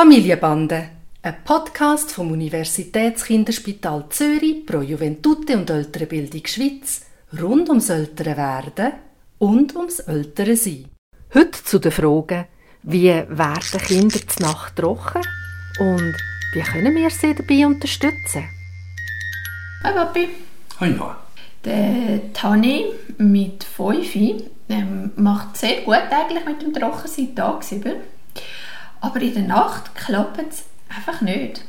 Familienbande, ein Podcast vom Universitätskinderspital Zürich pro Juventute und ältere Bildung Schweiz rund ums ältere Werden und ums ältere Sein. Heute zu den Fragen, wie werden Kinder zur Nacht trocken und wie können wir sie dabei unterstützen? Hi Papi. Hi Noah. Der Tani mit 5 ähm, macht sehr gut eigentlich mit dem Trockensein tagsüber. Aber in der Nacht klappt es einfach nicht.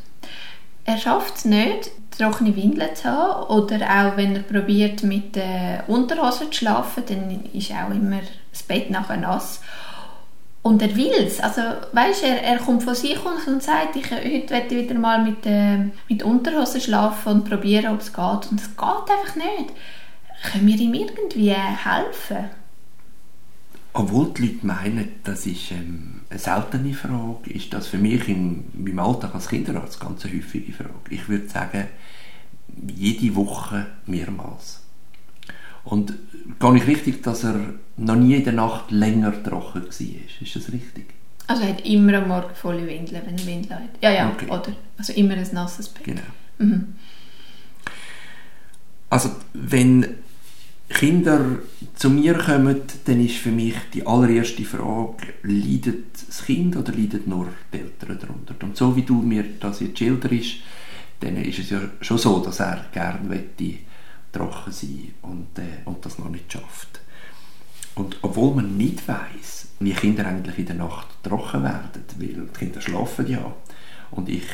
Er schafft es nicht, trockene Windeln zu haben. Oder auch wenn er probiert mit der Unterhose zu schlafen, dann ist auch immer das Bett nachher nass. Und er will es. Also, weißt, er, er kommt von sich und sagt, ich, heute werde ich wieder mal mit, äh, mit Unterhose schlafen und probieren, ob es geht. Und es geht einfach nicht. Können wir ihm irgendwie helfen? Obwohl die Leute meinen, das ist ähm, eine seltene Frage, ist das für mich in meinem Alltag als Kinderarzt ganz eine häufige Frage. Ich würde sagen, jede Woche mehrmals. Und gar nicht richtig, dass er noch nie in der Nacht länger trocken war. Ist das richtig? Also er hat immer am Morgen volle Windeln, wenn er Windeln hat. Ja, ja, okay. oder? Also immer ein nasses Bett. Genau. Mhm. Also wenn Kinder zu mir kommen, dann ist für mich die allererste Frage, leidet das Kind oder leidet nur die Eltern darunter? Und so wie du mir das jetzt schilderst, dann ist es ja schon so, dass er gerne trocken sein und, äh, und das noch nicht schafft. Und obwohl man nicht weiß, wie Kinder eigentlich in der Nacht trocken werden, weil die Kinder schlafen ja und ich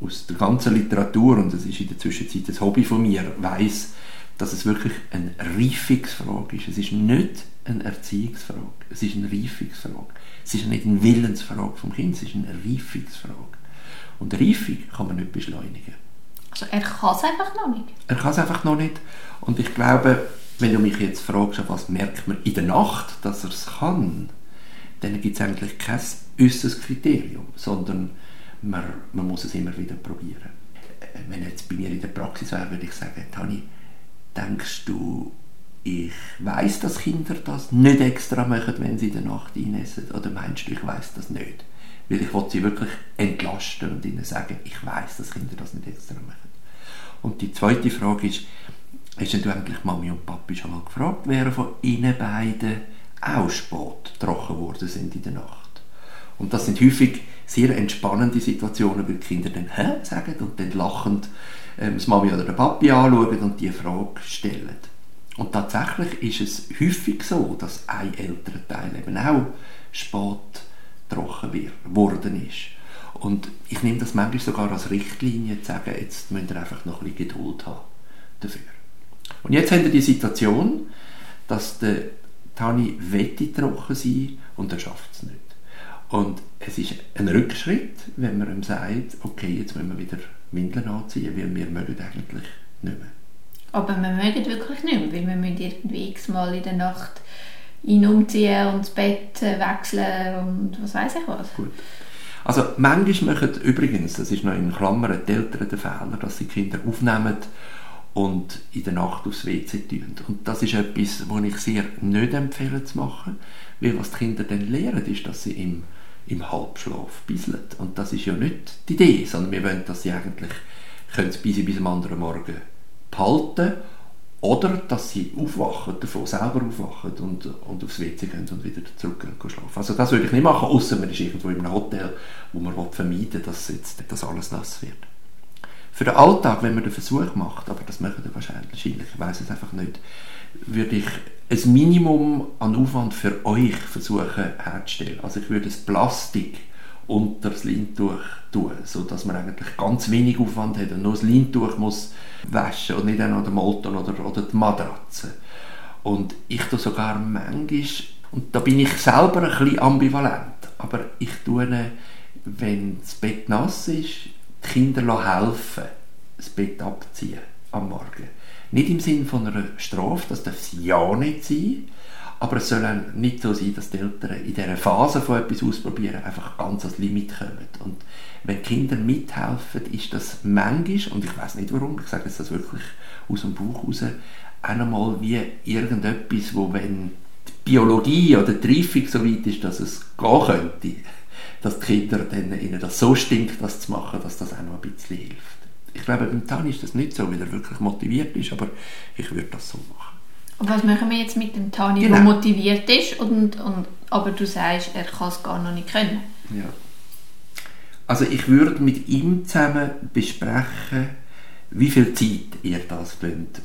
aus der ganzen Literatur, und das ist in der Zwischenzeit ein Hobby von mir, weiß, dass es wirklich eine Reifungsfrage ist. Es ist nicht eine Erziehungsfrage, es ist eine Reifungsfrage. Es ist nicht eine Willensfrage vom Kind, es ist eine Reifungsfrage. Und Reifung kann man nicht beschleunigen. Also er kann es einfach noch nicht? Er kann es einfach noch nicht. Und ich glaube, wenn du mich jetzt fragst, was merkt man in der Nacht, dass er es kann, dann gibt es eigentlich kein äußeres Kriterium, sondern man, man muss es immer wieder probieren. Wenn jetzt bei mir in der Praxis wäre, würde ich sagen, Tani, Denkst du, ich weiß, dass Kinder das nicht extra machen, wenn sie in der Nacht einessen? Oder meinst du, ich weiß das nicht? Weil ich wollte sie wirklich entlasten und ihnen sagen, ich weiß, dass Kinder das nicht extra machen. Und die zweite Frage ist, hast du eigentlich Mami und Papi schon mal gefragt, wer von ihnen beiden auch spät trocken worden sind in der Nacht? Und das sind häufig sehr entspannende Situationen, weil die Kinder dann «Hä?» sagen und dann lachend ähm, das Mami oder der Papi anschauen und die Frage stellen. Und tatsächlich ist es häufig so, dass ein älterer Teil eben auch spät trocken geworden ist. Und ich nehme das manchmal sogar als Richtlinie, zu sagen, jetzt müsst ihr einfach noch ein bisschen Geduld haben dafür. Und jetzt haben wir die Situation, dass der Tani wette trocken sein und er schafft es nicht. Und es ist ein Rückschritt, wenn man ihm sagt, okay, jetzt müssen wir wieder Windeln anziehen, weil wir mögen eigentlich nicht mehr. Aber wir mögen wirklich nicht mehr, weil wir müssen irgendwie x-mal in der Nacht ihn umziehen und das Bett äh, wechseln und was weiß ich was. Gut. Also manchmal machen übrigens, das ist noch in Klammern, die Eltern den Fehler, dass sie Kinder aufnehmen und in der Nacht aufs WC tun. Und das ist etwas, was ich sehr nicht empfehle zu machen, weil was die Kinder dann lernen, ist, dass sie im im Halbschlaf bisseln. Und das ist ja nicht die Idee, sondern wir wollen, dass sie eigentlich können bis, bis am anderen Morgen behalten oder dass sie aufwachen, davon selber aufwachen und, und aufs WC gehen und wieder zurückgehen schlafen. Also das würde ich nicht machen, außer man ist irgendwo in einem Hotel, wo man vermeiden will, dass jetzt das alles nass wird. Für den Alltag, wenn man den Versuch macht, aber das machen wir wahrscheinlich, ich weiß es einfach nicht, würde ich ein Minimum an Aufwand für euch versuchen herzustellen. Also ich würde das Plastik unter das Leintuch tun, sodass man eigentlich ganz wenig Aufwand hat und nur das Leintuch muss waschen und nicht auch noch den Molton oder, oder die Matratze. Und ich tue sogar manchmal, und da bin ich selber ein bisschen ambivalent, aber ich tue, wenn das Bett nass ist, die Kinder helfen, das Bett abziehen am Morgen. Nicht im Sinn von einer Strafe, das darf es ja nicht sein, aber es soll auch nicht so sein, dass die Eltern in dieser Phase von etwas ausprobieren einfach ganz ans Limit kommen. Und wenn Kinder mithelfen, ist das manchmal, und ich weiß nicht warum, ich sage das wirklich aus dem Buch raus, auch nochmal wie irgendetwas, wo wenn die Biologie oder die Reifung so weit ist, dass es gehen könnte, dass die Kinder dann, ihnen das so stinkt, das zu machen, dass das auch noch ein bisschen hilft. Ich glaube, beim Tani ist das nicht so, weil er wirklich motiviert ist, aber ich würde das so machen. Und was machen wir jetzt mit dem Tani, Genau. der motiviert ist, und, und, aber du sagst, er kann es gar noch nicht können? Ja. Also ich würde mit ihm zusammen besprechen, wie viel Zeit ihr das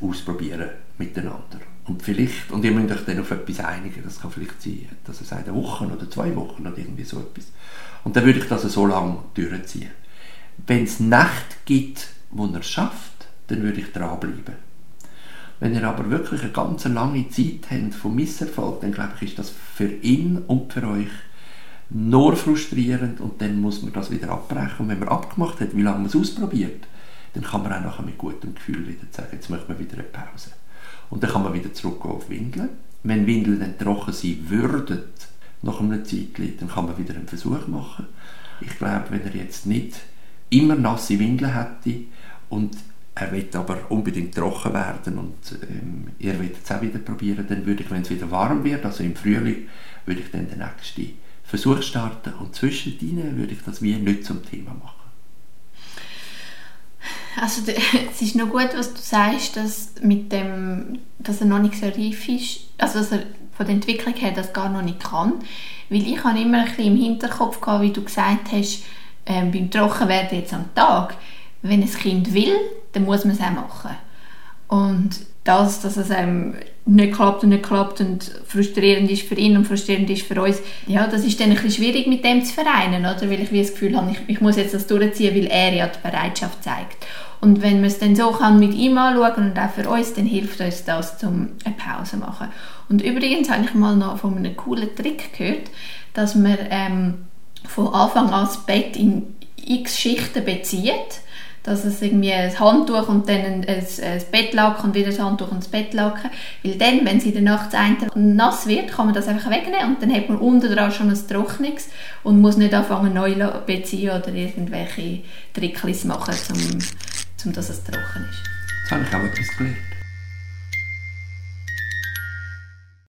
ausprobieren miteinander. Und vielleicht, und ihr müsst euch dann auf etwas einigen, das kann vielleicht sein, dass sagt, eine Woche oder zwei Wochen oder irgendwie so etwas. Und dann würde ich das so lange durchziehen. Wenn es Nächte gibt, wo er es schafft, dann würde ich dranbleiben. Wenn ihr aber wirklich eine ganz lange Zeit habt vom Misserfolg, dann glaube ich, ist das für ihn und für euch nur frustrierend und dann muss man das wieder abbrechen. Und wenn man abgemacht hat, wie lange man es ausprobiert, dann kann man auch nachher mit gutem Gefühl wieder sagen, jetzt möchte man wieder eine Pause. Und dann kann man wieder zurückgehen auf Windeln. Wenn Windeln dann trocken sein würden, nach einer Zeit, dann kann man wieder einen Versuch machen. Ich glaube, wenn er jetzt nicht immer nasse Windeln hätte und er will aber unbedingt trocken werden und ähm, ihr wollt es auch wieder probieren, dann würde ich, wenn es wieder warm wird, also im Frühling, würde ich dann den nächsten Versuch starten und zwischendrin würde ich das wie nicht zum Thema machen. Also es ist noch gut, was du sagst, dass, mit dem, dass er noch nicht so reif ist, also dass er von der Entwicklung her das gar noch nicht kann. Weil ich habe immer ein bisschen im Hinterkopf gehabt, wie du gesagt hast, ähm, beim Trockenwerden jetzt am Tag, wenn ein Kind will, dann muss man es auch machen. Und das, dass es einem nicht klappt und nicht klappt und frustrierend ist für ihn und frustrierend ist für uns, ja, das ist dann ein bisschen schwierig mit dem zu vereinen, oder? Weil ich wie das Gefühl habe, ich, ich muss jetzt das durchziehen, weil er ja die Bereitschaft zeigt. Und wenn man es dann so kann mit ihm anschauen und auch für uns, dann hilft uns das, um eine Pause zu machen. Und übrigens habe ich mal noch von einem coolen Trick gehört, dass man ähm, von Anfang an das Bett in x Schichten bezieht dass es irgendwie ein Handtuch und dann ein, ein, ein Bettlaken und wieder ein Handtuch und das Bettlaken. Weil dann, wenn sie in der Nacht das nass wird, kann man das einfach wegnehmen und dann hat man unten dran schon ein Trockenes und muss nicht anfangen neu beziehen oder irgendwelche Tricklis machen, um, um dass es trocken ist. Jetzt habe ich auch etwas gelernt.